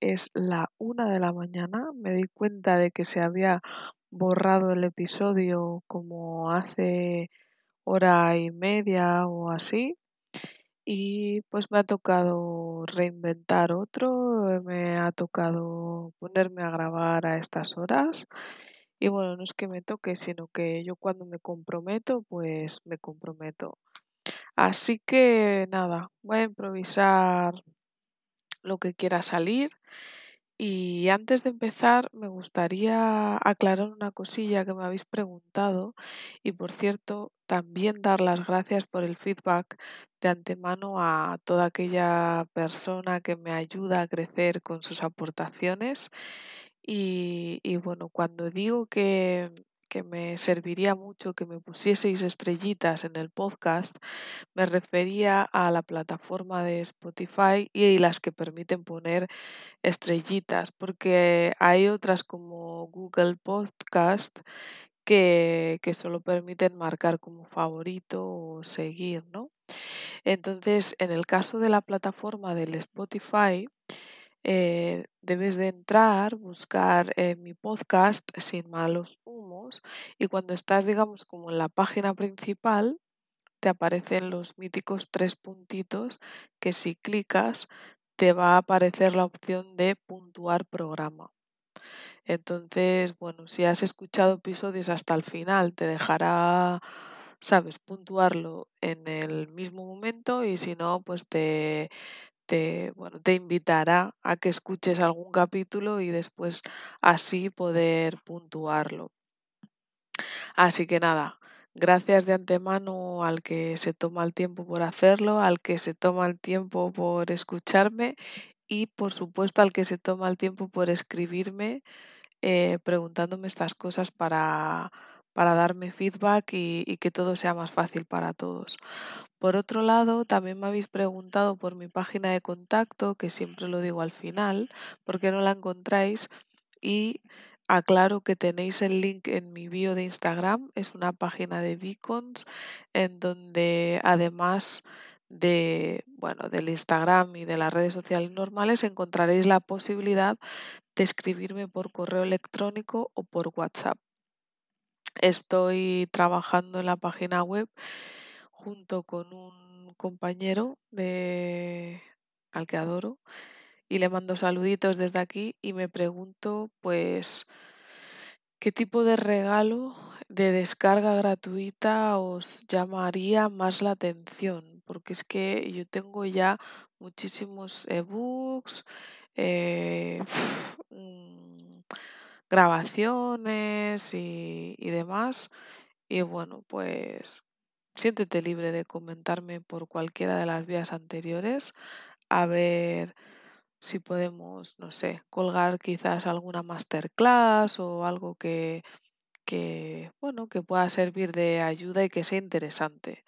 es la una de la mañana. Me di cuenta de que se había borrado el episodio como hace hora y media o así. Y pues me ha tocado reinventar otro, me ha tocado ponerme a grabar a estas horas. Y bueno, no es que me toque, sino que yo cuando me comprometo, pues me comprometo. Así que nada, voy a improvisar lo que quiera salir. Y antes de empezar, me gustaría aclarar una cosilla que me habéis preguntado. Y por cierto, también dar las gracias por el feedback de antemano a toda aquella persona que me ayuda a crecer con sus aportaciones. Y, bueno, cuando digo que que me serviría mucho que me pusieseis estrellitas en el podcast, me refería a la plataforma de Spotify y las que permiten poner estrellitas, porque hay otras como Google Podcast que, que solo permiten marcar como favorito o seguir, ¿no? Entonces, en el caso de la plataforma del Spotify, eh, debes de entrar, buscar eh, mi podcast sin malos humos y cuando estás, digamos, como en la página principal, te aparecen los míticos tres puntitos que si clicas te va a aparecer la opción de puntuar programa. Entonces, bueno, si has escuchado episodios hasta el final, te dejará, sabes, puntuarlo en el mismo momento y si no, pues te te, bueno, te invitará a que escuches algún capítulo y después así poder puntuarlo. Así que nada, gracias de antemano al que se toma el tiempo por hacerlo, al que se toma el tiempo por escucharme y por supuesto al que se toma el tiempo por escribirme eh, preguntándome estas cosas para, para darme feedback y, que todo sea más fácil para todos. Por otro lado, también me habéis preguntado por mi página de contacto, que siempre lo digo al final, por qué no la encontráis y aclaro que tenéis el link en mi bio de Instagram, es una página de beacons en donde además de bueno, del Instagram y de las redes sociales normales encontraréis la posibilidad de escribirme por correo electrónico o por WhatsApp. Estoy trabajando en la página web junto con un compañero de al que adoro y le mando saluditos desde aquí y me pregunto pues qué tipo de regalo de descarga gratuita os llamaría más la atención porque es que yo tengo ya muchísimos ebooks eh, mm, grabaciones y, demás y bueno pues Siéntete libre de comentarme por cualquiera de las vías anteriores, a ver si podemos, no sé, colgar quizás alguna masterclass o algo que, que, bueno, que pueda servir de ayuda y que sea interesante.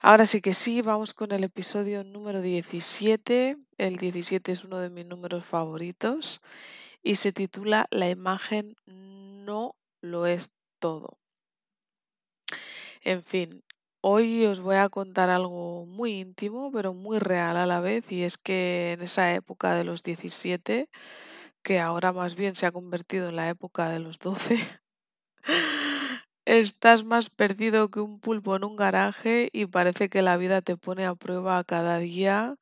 Ahora sí que sí, vamos con el episodio número 17. El 17 es uno de mis números favoritos y se titula La imagen no lo es todo. En fin, hoy os voy a contar algo muy íntimo, pero muy real a la vez, y es que en esa época de los 17, que ahora más bien se ha convertido en la época de los 12, estás más perdido que un pulpo en un garaje y parece que la vida te pone a prueba cada día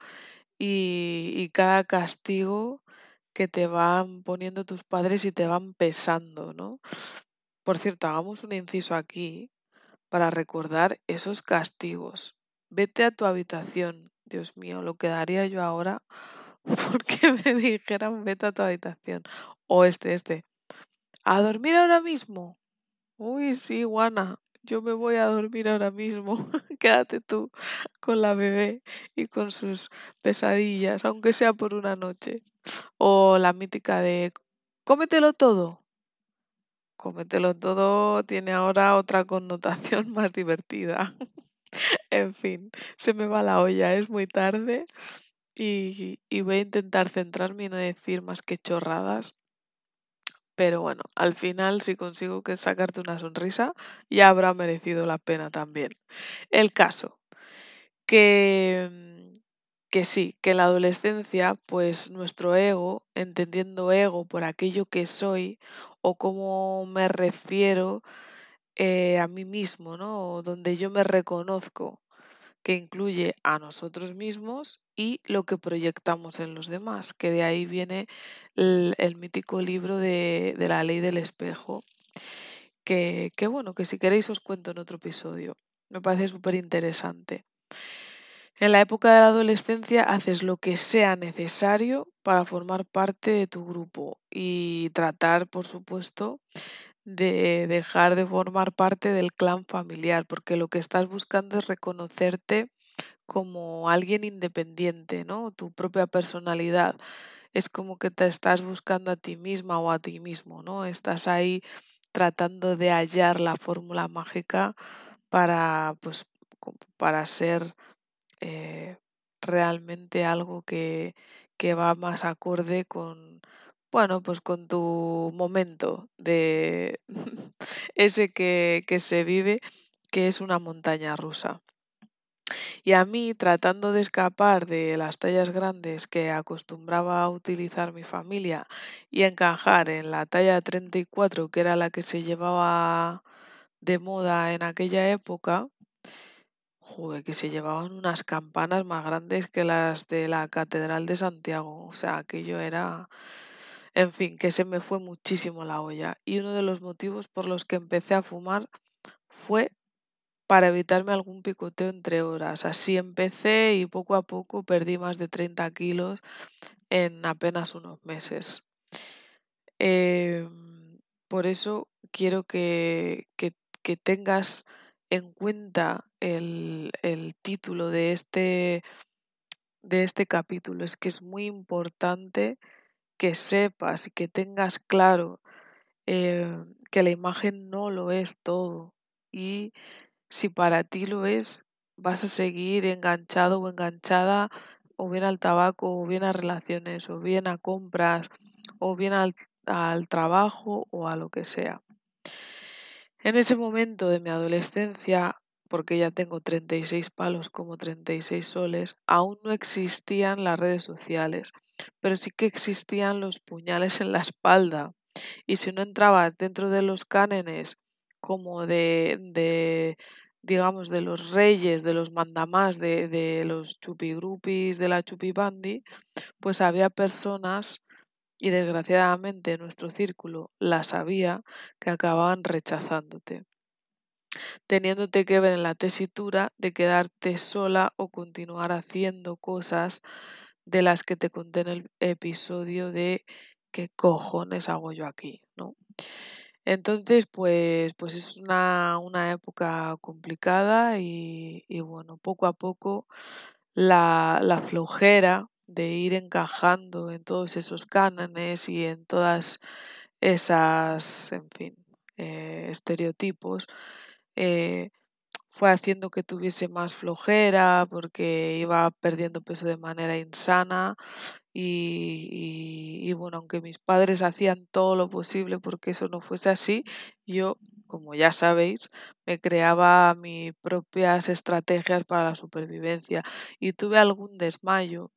y, y cada castigo que te van poniendo tus padres y te van pesando, ¿no? Por cierto, hagamos un inciso aquí para recordar esos castigos. Vete a tu habitación. Dios mío, lo que daría yo ahora porque me dijeran vete a tu habitación. O este, este. ¿A dormir ahora mismo? Uy, sí, Juana, yo me voy a dormir ahora mismo. Quédate tú con la bebé y con sus pesadillas, aunque sea por una noche. O la mítica de cómetelo todo. cómetelo todo tiene ahora otra connotación más divertida. en fin, se me va la olla, es muy tarde y, y voy a intentar centrarme y no decir más que chorradas. Pero bueno, al final si consigo que sacarte una sonrisa, ya habrá merecido la pena también. El caso, que, mm, que sí, que en la adolescencia, pues nuestro ego, entendiendo ego por aquello que soy o cómo me refiero eh, a mí mismo, ¿no? O donde yo me reconozco, que incluye a nosotros mismos y lo que proyectamos en los demás, que de ahí viene el, mítico libro de, de la ley del espejo, que, que bueno, que si queréis os cuento en otro episodio. Me parece súper interesante. En la época de la adolescencia haces lo que sea necesario para formar parte de tu grupo y tratar, por supuesto, de dejar de formar parte del clan familiar, porque lo que estás buscando es reconocerte como alguien independiente, ¿no? Tu propia personalidad. Es como que te estás buscando a ti misma o a ti mismo, ¿no? Estás ahí tratando de hallar la fórmula mágica para, pues, para ser eh, realmente algo que, que va más acorde con, bueno, pues con tu momento de ese que, que se vive, que es una montaña rusa. Y a mí, tratando de escapar de las tallas grandes que acostumbraba a utilizar mi familia y encajar en la talla 34, que era la que se llevaba de moda en aquella época, joder, que se llevaban unas campanas más grandes que las de la Catedral de Santiago. O sea, aquello era, en fin, que se me fue muchísimo la olla. Y uno de los motivos por los que empecé a fumar fue para evitarme algún picoteo entre horas. Así empecé y poco a poco perdí más de 30 kilos en apenas unos meses. Em, por eso quiero que, que- que tengas en cuenta el, el título de este, de este capítulo. Es que es muy importante que sepas y que tengas claro eh, que la imagen no lo es todo. Y si para ti lo es, vas a seguir enganchado o enganchada o bien al tabaco, o bien a relaciones, o bien a compras, o bien al, al trabajo o a lo que sea. En ese momento de mi adolescencia, porque ya tengo 36 palos como 36 soles, aún no existían las redes sociales, pero sí que existían los puñales en la espalda. Y si no entrabas dentro de los cánones como de, de digamos, de los reyes, de los mandamás, de, de los chupigrupis, de la chupibandi, pues había personas, y desgraciadamente en nuestro círculo las había, que acababan rechazándote, teniéndote que ver en la tesitura de quedarte sola o continuar haciendo cosas de las que te conté en el episodio de qué cojones hago yo aquí, ¿no? Entonces, pues, pues es una, una época complicada y, bueno, poco a poco la, la flojera de ir encajando en todos esos cánones y en todas esas, en fin, eh, estereotipos, eh, fue haciendo que tuviese más flojera porque iba perdiendo peso de manera insana y, y- bueno, aunque mis padres hacían todo lo posible porque eso no fuese así, yo, como ya sabéis, me creaba mis propias estrategias para la supervivencia y tuve algún desmayo,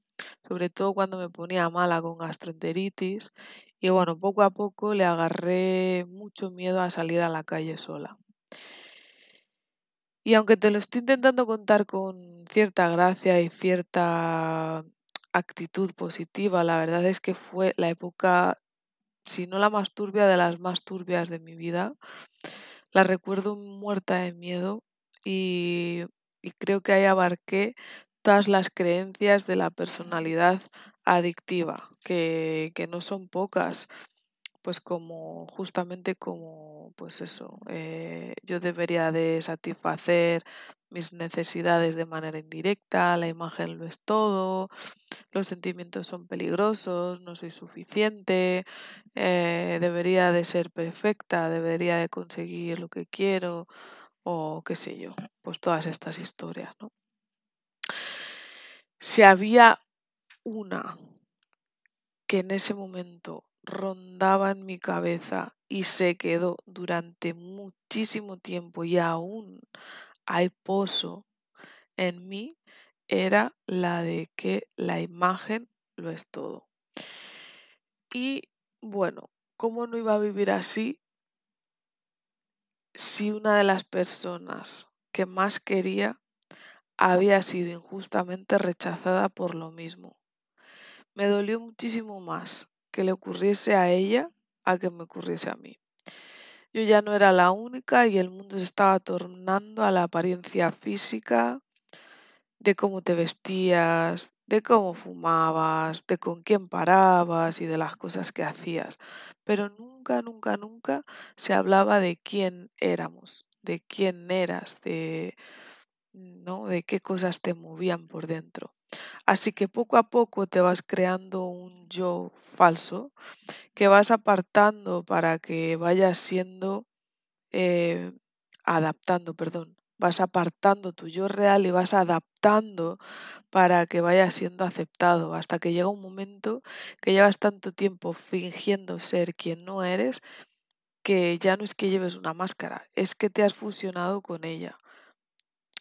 sobre todo cuando me ponía mala con gastroenteritis y bueno, poco a poco le agarré mucho miedo a salir a la calle sola. Y aunque te lo estoy intentando contar con cierta gracia y cierta actitud positiva, la verdad es que fue la época, si no la más turbia, de las más turbias de mi vida. La recuerdo muerta de miedo y, creo que ahí abarqué todas las creencias de la personalidad adictiva, que no son pocas pues como justamente como pues eso eh, yo debería de satisfacer mis necesidades de manera indirecta, la imagen lo es todo, los sentimientos son peligrosos, no soy suficiente, eh, debería de ser perfecta, debería de conseguir lo que quiero o qué sé yo, pues todas estas historias, ¿no? Si había una que en ese momento rondaba en mi cabeza y se quedó durante muchísimo tiempo y aún hay pozo en mí, era la de que la imagen lo es todo. Y bueno, ¿cómo no iba a vivir así si una de las personas que más quería había sido injustamente rechazada por lo mismo? Me dolió muchísimo más que le ocurriese a ella a que me ocurriese a mí. Yo ya no era la única y el mundo se estaba tornando a la apariencia física, de cómo te vestías, de cómo fumabas, de con quién parabas y de las cosas que hacías. Pero nunca, nunca, nunca se hablaba de quién éramos, de quién eras, de, ¿no? de qué cosas te movían por dentro. Así que poco a poco te vas creando un yo falso que vas apartando para que vayas siendo, eh, adaptando, perdón, vas apartando tu yo real y vas adaptando para que vaya siendo aceptado, hasta que llega un momento que llevas tanto tiempo fingiendo ser quien no eres, que ya no es que lleves una máscara, es que te has fusionado con ella.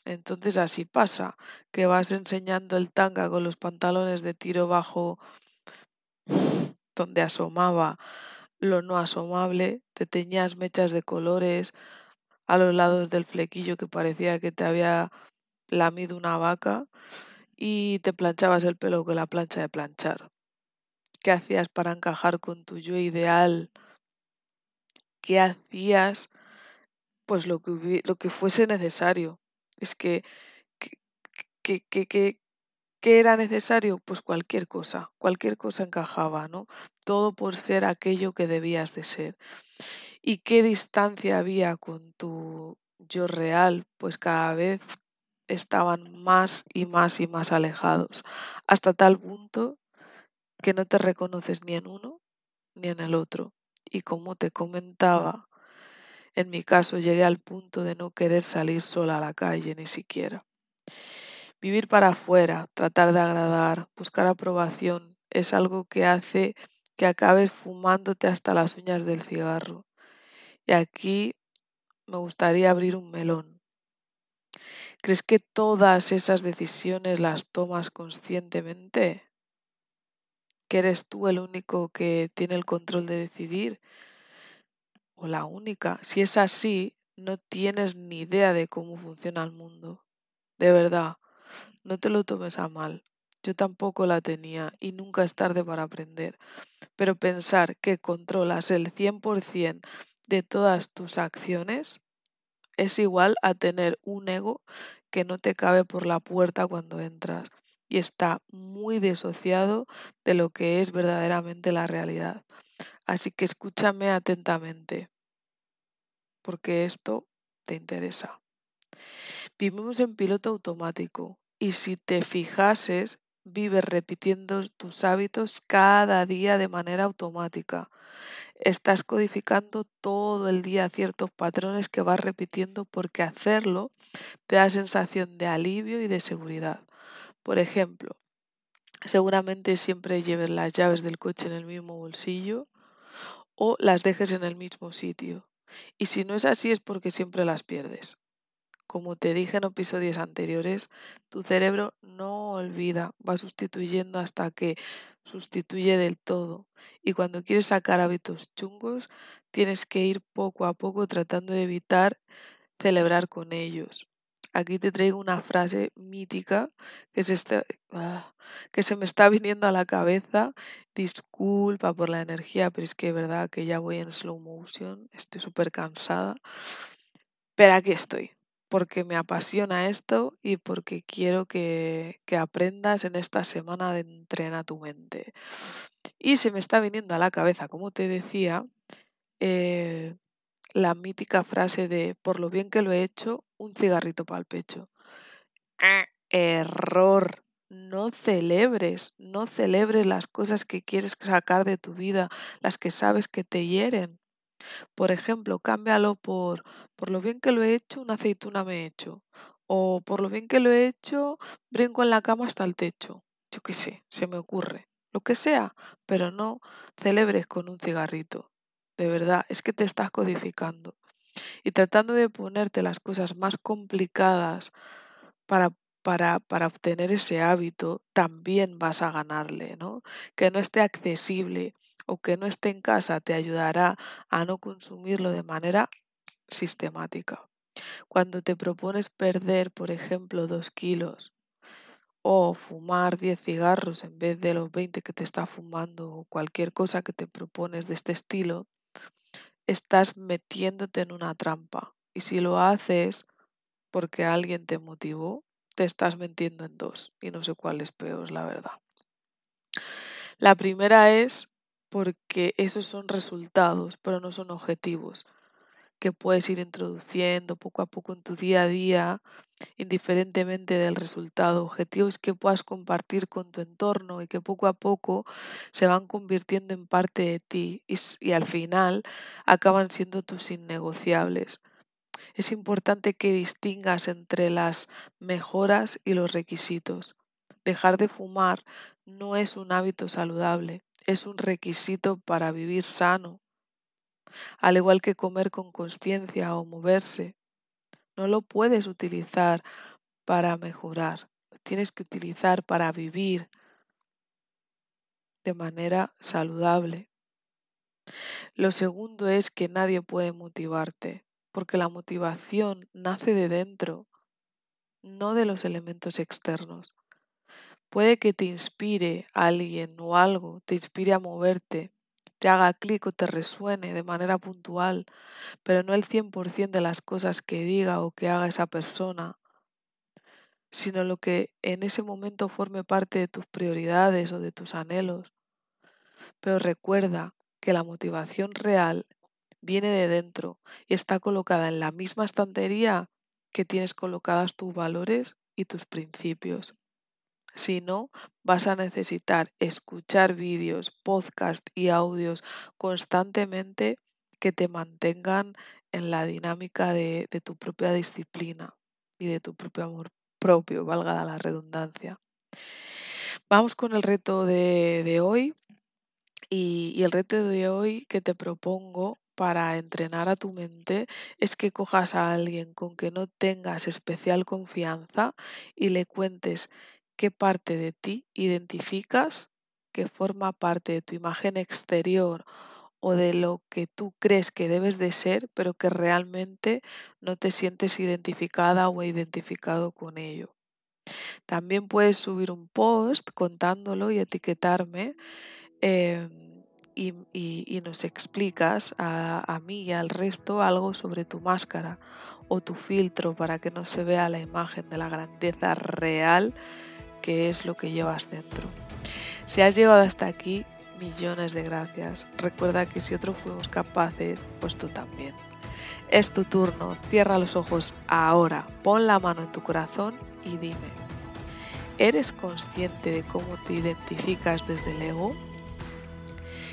Entonces así pasa, que vas enseñando el tanga con los pantalones de tiro bajo donde asomaba lo no asomable, te teñías mechas de colores a los lados del flequillo que parecía que te había lamido una vaca y te planchabas el pelo con la plancha de planchar. ¿Qué hacías para encajar con tu yo ideal? ¿Qué hacías? Pues lo que, lo que fuese necesario. Es que, que, que, que, ¿Qué era necesario? Pues cualquier cosa, cualquier cosa encajaba, ¿no? Todo por ser aquello que debías de ser. ¿Y qué distancia había con tu yo real? Pues cada vez estaban más y más y más alejados, hasta tal punto que no te reconoces ni en uno ni en el otro. Y como te comentaba, en mi caso llegué al punto de no querer salir sola a la calle ni siquiera. Vivir para afuera, tratar de agradar, buscar aprobación, es algo que hace que acabes fumándote hasta las uñas del cigarro. Y aquí me gustaría abrir un melón. ¿Crees que todas esas decisiones las tomas conscientemente? ¿Que eres tú el único que tiene el control de decidir? ¿O la única? Si es así, no tienes ni idea de cómo funciona el mundo. De verdad. No te lo tomes a mal. Yo tampoco la tenía y nunca es tarde para aprender. Pero pensar que controlas el 100% de todas tus acciones es igual a tener un ego que no te cabe por la puerta cuando entras y está muy disociado de lo que es verdaderamente la realidad. Así que escúchame atentamente, porque esto te interesa. Vivimos en piloto automático y si te fijases, vives repitiendo tus hábitos cada día de manera automática. Estás codificando todo el día ciertos patrones que vas repitiendo porque hacerlo te da sensación de alivio y de seguridad. Por ejemplo, seguramente siempre lleves las llaves del coche en el mismo bolsillo o las dejes en el mismo sitio. Y si no es así es porque siempre las pierdes. Como te dije en episodios anteriores, tu cerebro no olvida, va sustituyendo hasta que sustituye del todo. Y cuando quieres sacar hábitos chungos, tienes que ir poco a poco tratando de evitar celebrar con ellos. Aquí te traigo una frase mítica que se, ah, que se me está viniendo a la cabeza. Disculpa por la energía, pero es que es verdad que ya voy en slow motion, estoy súper cansada. Pero aquí estoy porque me apasiona esto y porque quiero que, aprendas en esta semana de entrena tu mente. Y se me está viniendo a la cabeza, como te decía, eh, la mítica frase de por lo bien que lo he hecho, un cigarrito para el pecho. Error. No celebres, no celebres las cosas que quieres sacar de tu vida, las que sabes que te hieren. Por ejemplo, cámbialo por, por lo bien que lo he hecho, una aceituna me he hecho. O por lo bien que lo he hecho, brinco en la cama hasta el techo. Yo qué sé, se me ocurre. Lo que sea, pero no celebres con un cigarrito. De verdad, es que te estás codificando. Y tratando de ponerte las cosas más complicadas para para, para, obtener ese hábito, también vas a ganarle, ¿no? Que no esté accesible o que no esté en casa te ayudará a no consumirlo de manera sistemática. Cuando te propones perder, por ejemplo, dos kilos o fumar 10 cigarros en vez de los 20 que te está fumando o cualquier cosa que te propones de este estilo, estás metiéndote en una trampa. Y si lo haces porque alguien te motivó, te estás metiendo en dos. Y no sé cuál es peor, la verdad. La primera es porque esos son resultados, pero no son objetivos que puedes ir introduciendo poco a poco en tu día a día, indiferentemente del resultado. Objetivos que puedas compartir con tu entorno y que poco a poco se van convirtiendo en parte de ti y, y al final acaban siendo tus innegociables. Es importante que distingas entre las mejoras y los requisitos. Dejar de fumar no es un hábito saludable, es un requisito para vivir sano. Al igual que comer con conciencia o moverse, no lo puedes utilizar para mejorar, lo tienes que utilizar para vivir de manera saludable. Lo segundo es que nadie puede motivarte, porque la motivación nace de dentro, no de los elementos externos. Puede que te inspire alguien o algo, te inspire a moverte, te haga clic o te resuene de manera puntual, pero no el 100% de las cosas que diga o que haga esa persona, sino lo que en ese momento forme parte de tus prioridades o de tus anhelos. Pero recuerda que la motivación real viene de dentro y está colocada en la misma estantería que tienes colocadas tus valores y tus principios. Si no, vas a necesitar escuchar vídeos, podcasts y audios constantemente que te mantengan en la dinámica de, tu propia disciplina y de tu propio amor propio, valga la redundancia. Vamos con el reto de, hoy. y el reto de hoy que te propongo para entrenar a tu mente es que cojas a alguien con que no tengas especial confianza y le cuentes qué parte de ti identificas que forma parte de tu imagen exterior o de lo que tú crees que debes de ser, pero que realmente no te sientes identificada o identificado con ello. También puedes subir un post contándolo y etiquetarme em, y, nos explicas a, a mí y al resto algo sobre tu máscara o tu filtro para que no se vea la imagen de la grandeza real qué es lo que llevas dentro. Si has llegado hasta aquí, millones de gracias. Recuerda que si otros fuimos capaces, pues tú también. Es tu turno, cierra los ojos ahora, pon la mano en tu corazón y dime, ¿eres consciente de cómo te identificas desde el ego?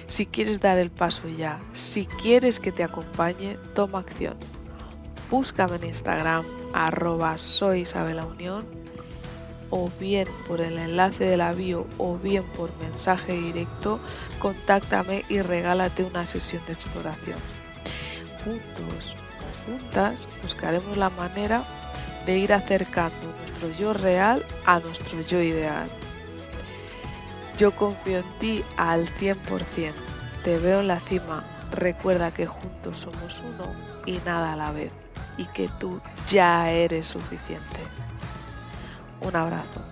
Si quieres dar el paso ya, si quieres que te acompañe, toma acción. Búscame en Instagram, arroba soy Isabela Unión o bien por el enlace de la bio o bien por mensaje directo, contáctame y regálate una sesión de exploración. Juntos o juntas buscaremos la manera de ir acercando nuestro yo real a nuestro yo ideal. Yo confío en ti al 100%. Te veo en la cima. Recuerda que juntos somos uno y nada a la vez. Y que tú ya eres suficiente. Un abrazo.